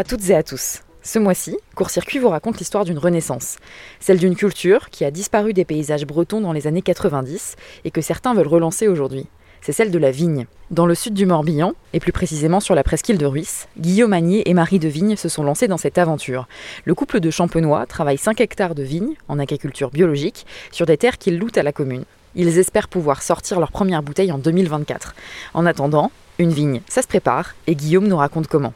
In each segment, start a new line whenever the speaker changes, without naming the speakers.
à toutes et à tous. Ce mois-ci, Court Circuit vous raconte l'histoire d'une renaissance, celle d'une culture qui a disparu des paysages bretons dans les années 90 et que certains veulent relancer aujourd'hui. C'est celle de la vigne. Dans le sud du Morbihan, et plus précisément sur la presqu'île de Ruisse, Guillaume Agnier et Marie de Vigne se sont lancés dans cette aventure. Le couple de champenois travaille 5 hectares de vignes en agriculture biologique sur des terres qu'ils louent à la commune. Ils espèrent pouvoir sortir leur première bouteille en 2024. En attendant, une vigne, ça se prépare, et Guillaume nous raconte comment.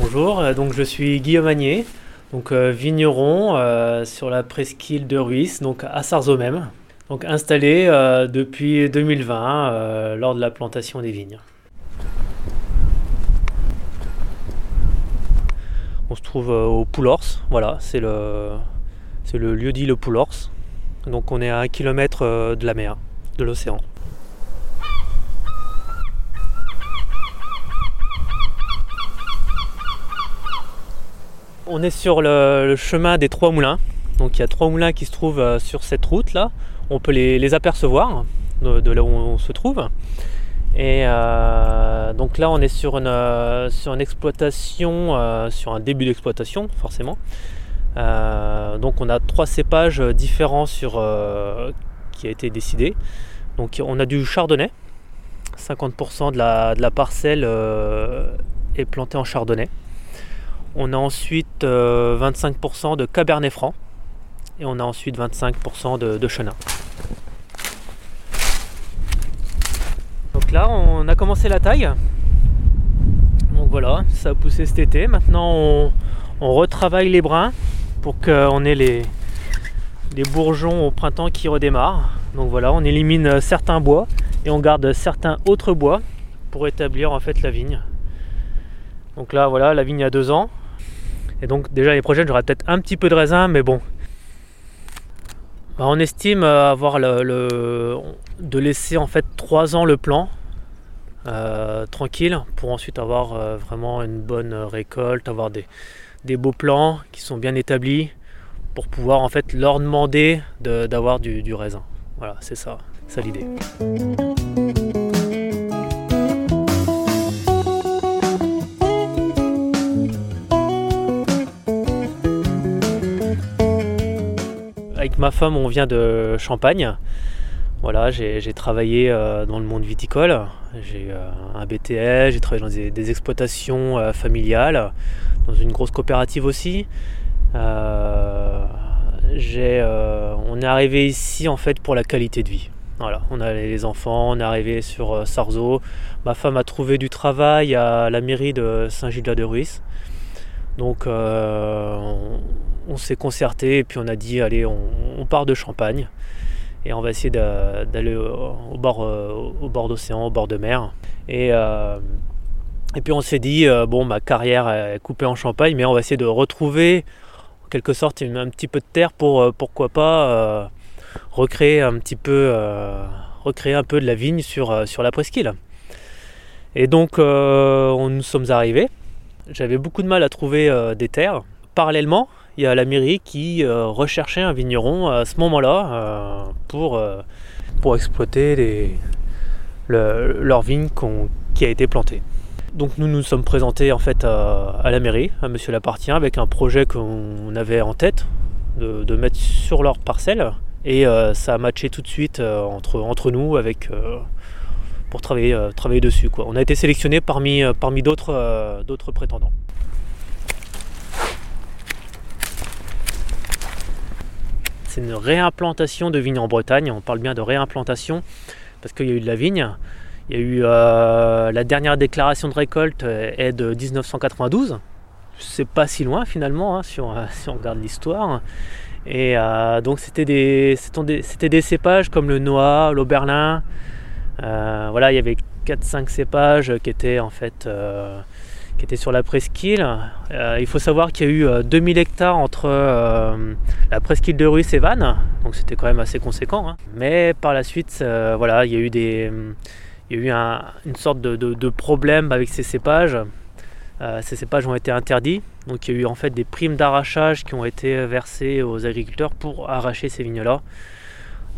Bonjour, euh, donc je suis Guillaume Agnier, donc euh, vigneron euh, sur la presqu'île de Ruisse, donc à Sarzeau même, donc installé depuis 2020 lors de la plantation des vignes. On se trouve au Poulors, voilà, c'est le, c'est le lieu dit le Poulors. Donc on est à un kilomètre de la mer, de l'océan. On est sur le, chemin des trois moulins. Donc il y a trois moulins qui se trouvent euh, sur cette route là. On peut les, apercevoir de, là où on se trouve. Et euh, donc là on est sur une, euh, sur une exploitation, sur un début d'exploitation forcément. Donc on a trois cépages différents sur, qui a été décidé. Donc on a du chardonnay. 50% de la, parcelle est plantée en chardonnay. On a ensuite 25% euh, de Cabernet Franc et on a ensuite 25% de, Chenin. Donc là, on a commencé la taille. Donc voilà, ça a poussé cet été. Maintenant, on, retravaille les brins pour qu'on ait les, les bourgeons au printemps qui redémarrent. Donc voilà, on élimine certains bois et on garde certains autres bois pour établir en fait la vigne. Donc là, voilà, la vigne a deux ans. Et donc déjà l'année prochaine j'aurai peut-être un petit peu de raisin, mais bon. Bah, on estime avoir le, de laisser en fait 3 ans le plan euh, tranquille pour ensuite avoir euh, vraiment une bonne récolte, avoir des, beaux plans qui sont bien établis pour pouvoir en fait leur demander d'avoir du, du raisin. Voilà, c'est ça, c'est l'idée. ma femme, on vient de Champagne. Voilà, j'ai travaillé euh, dans le monde viticole. J'ai euh, un BTS, j'ai travaillé dans des, exploitations euh, familiales, dans une grosse coopérative aussi. on est arrivé ici en fait pour la qualité de vie. Voilà, on a les enfants, on est arrivé sur Sarzeau. Ma femme a trouvé du travail à la mairie de Saint-Gildas-de-Ruisse. Donc on s'est concerté et puis on a dit allez on, part de Champagne et on va essayer d'aller au, bord, euh, au bord d'océan, au bord de mer. Et, euh, puis on s'est dit euh, bon ma carrière est coupée en Champagne mais on va essayer de retrouver en quelque sorte un petit peu de terre pour pourquoi pas recréer un petit peu recréer un peu de la vigne sur, sur la presqu'île. Et donc on, nous sommes arrivés. J'avais beaucoup de mal à trouver des terres. Parallèlement, il y a la mairie qui euh, recherchait un vigneron à ce moment-là euh, pour, euh, pour exploiter leur vigne qui a été plantée. Donc nous nous sommes présentés en fait à, la mairie, à Monsieur Lapartien, avec un projet qu'on avait en tête de, mettre sur leur parcelle. Et ça a matché tout de suite entre, entre nous avec, pour travailler, travailler dessus. Quoi. On a été sélectionné parmi, parmi d'autres prétendants. Une réimplantation de vignes en Bretagne. On parle bien de réimplantation parce qu'il y a eu de la vigne. Il y a eu euh, la dernière déclaration de récolte euh, est de 1992. C'est pas si loin finalement hein, si, on, regarde l'histoire. Et euh, donc c'était des, c'était des cépages comme le Noah, l'Auberlin. voilà, il y avait 4-5 cépages qui étaient en fait qui était sur la presqu'île. Euh, il faut savoir qu'il y a eu 2000 euh, hectares entre euh, la presqu'île de Ruisse et Vannes, donc c'était quand même assez conséquent. Hein. Mais par la suite, voilà, il y a eu, des, il y a eu une sorte de, problème avec ces cépages. ces cépages ont été interdits. Donc il y a eu en fait des primes d'arrachage qui ont été versées aux agriculteurs pour arracher ces vignes-là.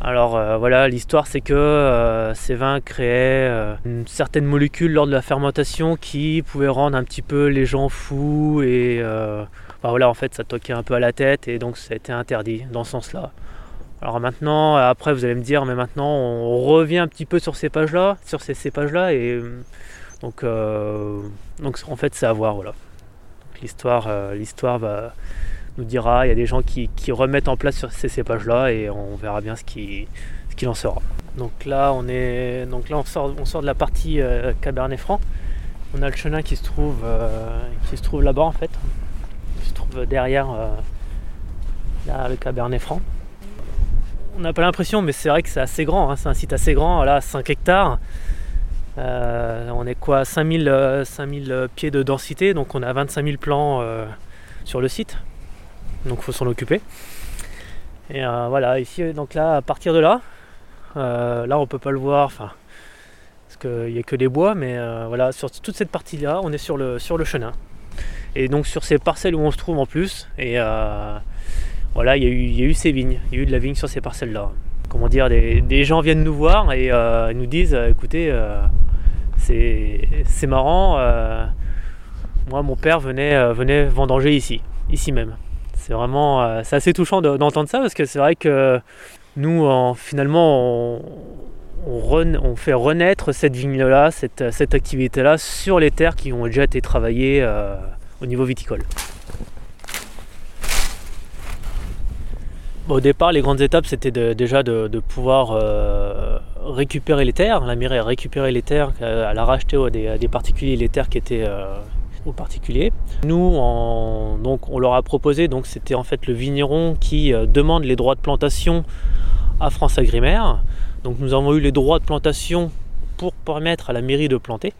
Alors euh, voilà, l'histoire c'est que euh, ces vins créaient euh, une certaine molécule lors de la fermentation qui pouvait rendre un petit peu les gens fous et voilà en fait ça toquait un peu à la tête et donc ça a été interdit dans ce sens-là. Alors maintenant, après vous allez me dire, mais maintenant on revient un petit peu sur ces pages-là, sur ces cépages-là et donc, donc en fait c'est à voir voilà. L'histoire va dira. Il y a des gens qui, remettent en place sur ces cépages-là et on verra bien ce qu'il ce en sera. Donc là, on est, donc là on, sort, on sort de la partie euh, Cabernet Franc. On a le chenin qui se trouve, euh, qui se trouve là-bas en fait. Il se trouve derrière euh, le Cabernet Franc. On n'a pas l'impression, mais c'est vrai que c'est assez grand. Hein. C'est un site assez grand, là, 5 hectares. on est quoi? 5000, 5000 pieds de densité, donc on a 25 000 plants sur le site donc faut s'en occuper. Et euh, voilà, ici, donc là, à partir de là, euh, là on peut pas le voir, parce qu'il n'y a que des bois, mais euh, voilà, sur toute cette partie-là, on est sur le, sur le chenin. Et donc sur ces parcelles où on se trouve en plus, et voilà, il y, y, a eu ces vignes, il y a eu de la vigne sur ces parcelles-là. Comment dire, des, gens viennent nous voir et nous disent, écoutez, c'est marrant, moi mon père venait, venait vendanger ici, ici même c'est vraiment euh, c'est assez touchant d'entendre ça parce que c'est vrai que nous finalement on, fait renaître cette vigne-là, cette, cette activité-là sur les terres qui ont déjà été travaillées euh, au niveau viticole. au départ, les grandes étapes, c'était déjà de, pouvoir euh, récupérer les terres. La mairie a récupéré les terres, elle a racheté des, particuliers les terres qui étaient aux particuliers. Nous, on, leur a proposé, donc c'était en fait le vigneron qui euh, demande les droits de plantation à France Agrimaire. Donc nous avons eu les droits de plantation pour permettre à la mairie de planter.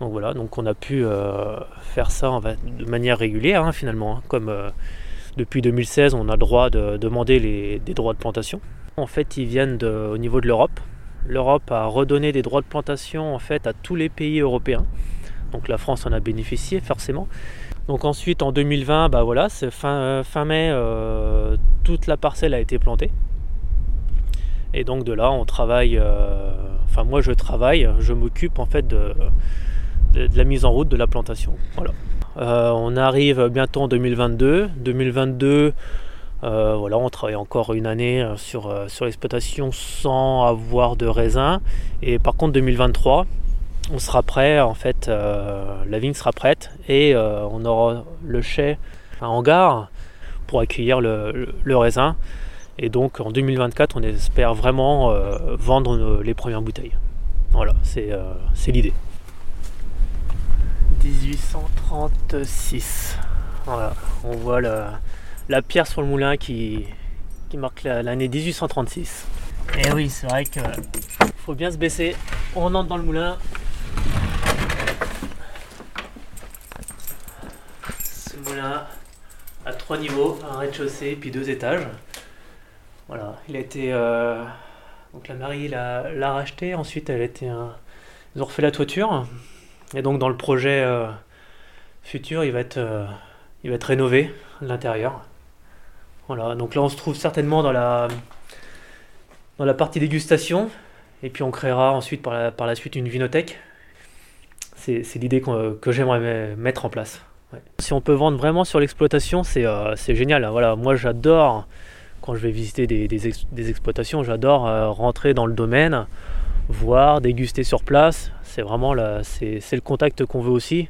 Donc voilà, donc on a pu euh, faire ça de manière régulière hein, finalement. Hein. comme euh, depuis 2016, on a le droit de demander des droits de plantation. En fait, ils viennent au niveau de l'Europe. L'Europe a redonné des droits de plantation en fait à tous les pays européens. Donc la France en a bénéficié forcément. Donc ensuite en 2020, bah voilà, fin, euh, fin mai, euh, toute la parcelle a été plantée. Et donc de là, on travaille, euh, enfin moi je travaille, je m'occupe en fait de, la mise en route de la plantation. Voilà. on arrive bientôt en 2022. 2022, voilà, on travaille encore une année sur, sur l'exploitation sans avoir de raisin. Et par contre 2023, on sera prêt, en fait, euh, la vigne sera prête et euh, on aura le chai, un hangar pour accueillir le, raisin. Et donc en 2024, on espère vraiment euh, vendre les premières bouteilles. Voilà, c'est l'idée. 1836. Voilà, on voit la, pierre sur le moulin qui, marque l'année 1836. Et oui, c'est vrai que faut bien se baisser. On entre dans le moulin, à trois niveaux, un rez-de-chaussée puis deux étages. Voilà, il a été. Euh, donc la mairie l'a racheté, ensuite elle a été ils ont refait la toiture. Et donc dans le projet euh, futur, il va être, euh, il va être rénové l'intérieur. Voilà, donc là on se trouve certainement dans la, dans la partie dégustation. Et puis on créera ensuite par la, par la suite une vinothèque. C'est l'idée que j'aimerais mettre en place. Si on peut vendre vraiment sur l'exploitation, c'est euh, génial. Hein. Voilà, moi j'adore, quand je vais visiter des, exploitations, j'adore euh, rentrer dans le domaine, voir, déguster sur place. C'est vraiment le contact qu'on veut aussi.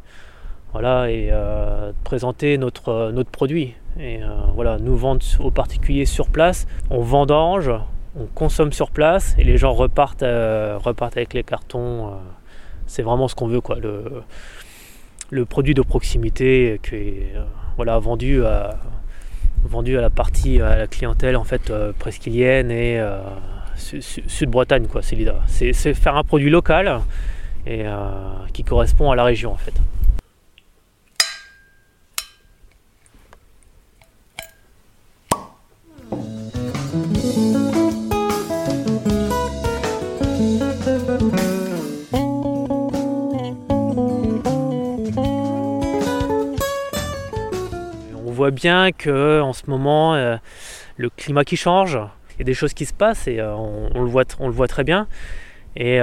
Voilà, et euh, présenter notre, produit. Et voilà, nous vendre aux particuliers sur place. On vendange, on consomme sur place et les gens repartent, repartent avec les cartons. c'est vraiment ce qu'on veut. Quoi. Le produit de proximité qui euh, voilà, vendu, à, la partie, à la clientèle en fait euh, presqu'ilienne et euh, Sud-Bretagne. quoi. C'est faire un produit local et qui correspond à la région en fait. Bien que en ce moment, le climat qui change, il y a des choses qui se passent et on, le voit, on le voit très bien. Et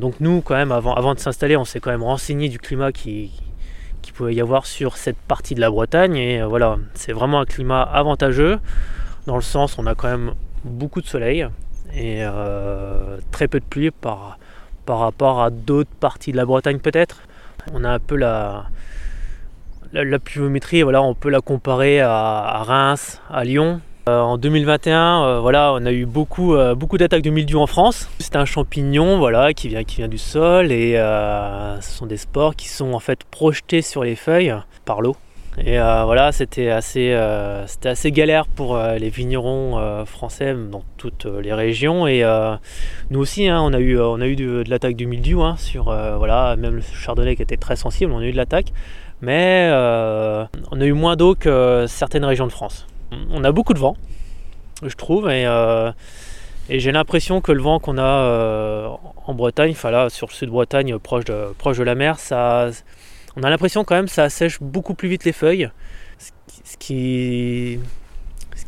donc nous, quand même, avant, avant de s'installer, on s'est quand même renseigné du climat qui, qui pouvait y avoir sur cette partie de la Bretagne. Et voilà, c'est vraiment un climat avantageux, dans le sens on a quand même beaucoup de soleil et très peu de pluie par, par rapport à d'autres parties de la Bretagne peut-être. On a un peu la, la, pluviométrie, voilà, on peut la comparer à, Reims, à Lyon. Euh, en 2021, euh, voilà, on a eu beaucoup, euh, beaucoup d'attaques de mildiou en France. C'est un champignon voilà, qui, vient, qui vient du sol et ce sont des spores qui sont en fait projetés sur les feuilles par l'eau. Et voilà, c'était assez, assez galère pour les vignerons français dans toutes les régions. Et nous aussi, hein, on a eu, on a eu de, l'attaque du mildiou hein, sur voilà, même le chardonnay qui était très sensible, on a eu de l'attaque. Mais on a eu moins d'eau que certaines régions de France. On a beaucoup de vent, je trouve, et, et j'ai l'impression que le vent qu'on a en Bretagne, enfin là, sur le proche de, proche de la mer, ça on a l'impression quand même que ça assèche beaucoup plus vite les feuilles, ce qui,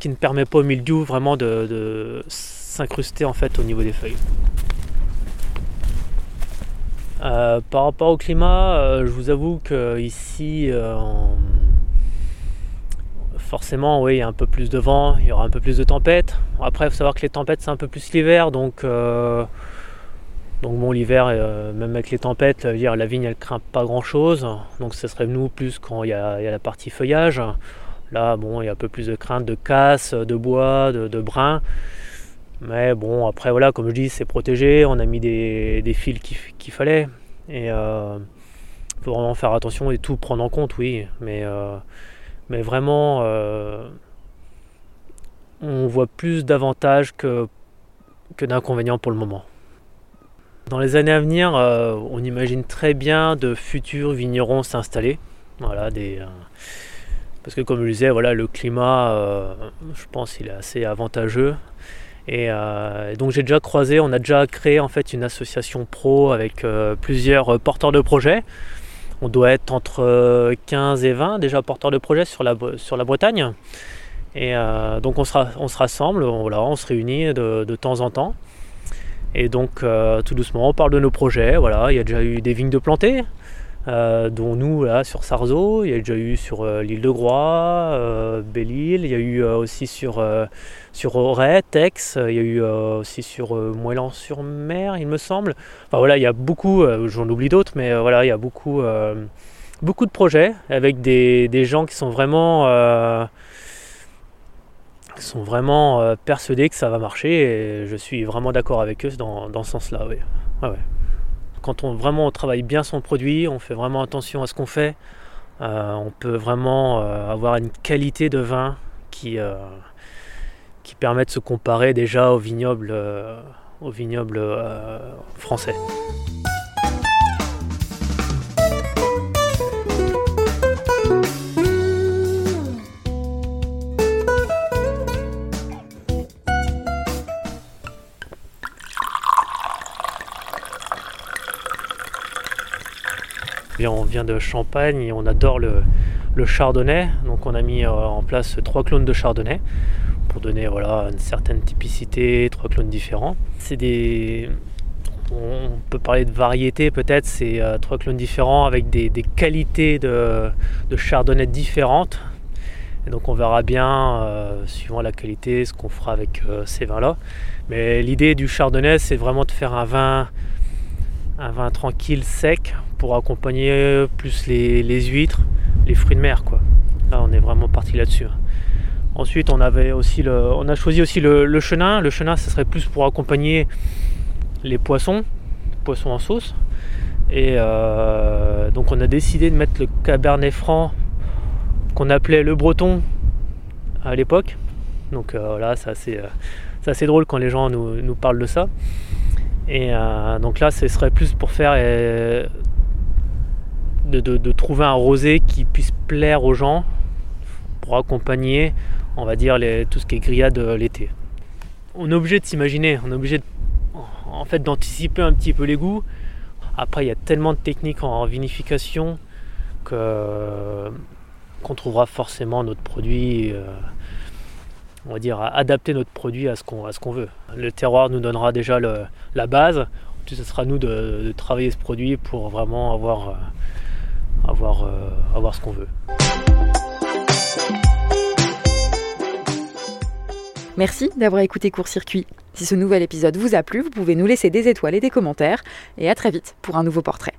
ne permet pas au mildiou vraiment de, s'incruster en fait au niveau des feuilles. Euh, par rapport au climat, euh, je vous avoue que ici, euh, forcément, il y a un peu plus de vent, il y aura un peu plus de tempêtes. Après, il faut savoir que les tempêtes, c'est un peu plus l'hiver, donc donc bon, l'hiver, même avec les tempêtes, la vigne elle craint pas grand chose. Donc ce serait nous plus quand il y, a, la partie feuillage. Là, bon, il y a un peu plus de crainte de casse, de bois, de, brun. Mais bon, après voilà, comme je dis, c'est protégé. On a mis des, fils qu'il fallait. Et il euh, faut vraiment faire attention et tout prendre en compte, oui. Mais, euh, mais vraiment, on voit plus d'avantages que, que d'inconvénients pour le moment. Dans les années à venir, euh, on imagine très bien de futurs vignerons s'installer. Voilà, des, euh, parce que comme je disais, voilà, le climat, euh, je pense, il est assez avantageux. Et donc j'ai déjà croisé, on a déjà créé en fait une association pro avec plusieurs porteurs de projets. On doit être entre 15 et 20 déjà porteurs de projets sur la, sur la Bretagne. Et donc on se, rassemble, on, se réunit de, de temps en temps. Et donc euh, tout doucement on parle de nos projets. Voilà, il y a déjà eu des vignes de planter, euh, dont nous là sur Sarzeau, il y a déjà eu sur euh, l'île de Groix, Belle-Île, il y a eu aussi sur, sur Auray, Tex, il y a eu aussi sur Moëlan-sur-Mer, il me semble. Enfin voilà, il y a beaucoup, j'en oublie d'autres, mais voilà, il y a beaucoup, beaucoup de projets avec des, des gens qui sont vraiment sont vraiment euh, persuadés que ça va marcher et je suis vraiment d'accord avec eux dans, ce sens-là. Oui. Quand on travaille bien son produit, on fait vraiment attention à ce qu'on fait, euh, on peut vraiment euh, avoir une qualité de vin qui, qui permet de se comparer déjà au vignoble français. On vient de Champagne et on adore le, chardonnay. Donc on a mis euh, en place trois clones de chardonnay pour donner voilà, une certaine typicité, trois clones différents. C'est des. On peut parler de variété peut-être, c'est euh, trois clones différents avec des, qualités de, chardonnay différentes. Donc on verra bien, euh, suivant la qualité, ce qu'on fera avec ces vins-là. Mais l'idée du chardonnay, c'est vraiment de faire un vin, un vin tranquille, sec, pour accompagner plus les, huîtres, les fruits de mer. Quoi. Là, on est vraiment parti là-dessus. Hein. Ensuite, on, avait aussi le, on a choisi aussi le, chenin. Le chenin, ce serait plus pour accompagner les poissons, poissons en sauce. Et euh, donc, on a décidé de mettre le cabernet franc qu'on appelait le breton à l'époque. Donc euh, là, c'est assez, euh, drôle quand les gens nous parlent de ça. Et donc là, ce serait plus pour faire de, trouver un rosé qui puisse plaire aux gens pour accompagner, on va dire, tout ce qui est grillade l'été. On est obligé de s'imaginer, on est obligé d'anticiper un petit peu les goûts. Après, il y a tellement de techniques en vinification que qu'on trouvera forcément notre produit, euh, on va dire, adapter notre produit à ce qu'on veut. Le terroir nous donnera déjà la base, ce sera à nous de, de, travailler ce produit pour vraiment avoir, euh, avoir, euh, avoir ce qu'on veut.
Merci d'avoir écouté Court Circuit. Si ce nouvel épisode vous a plu, vous pouvez nous laisser des étoiles et des commentaires. Et à très vite pour un nouveau portrait.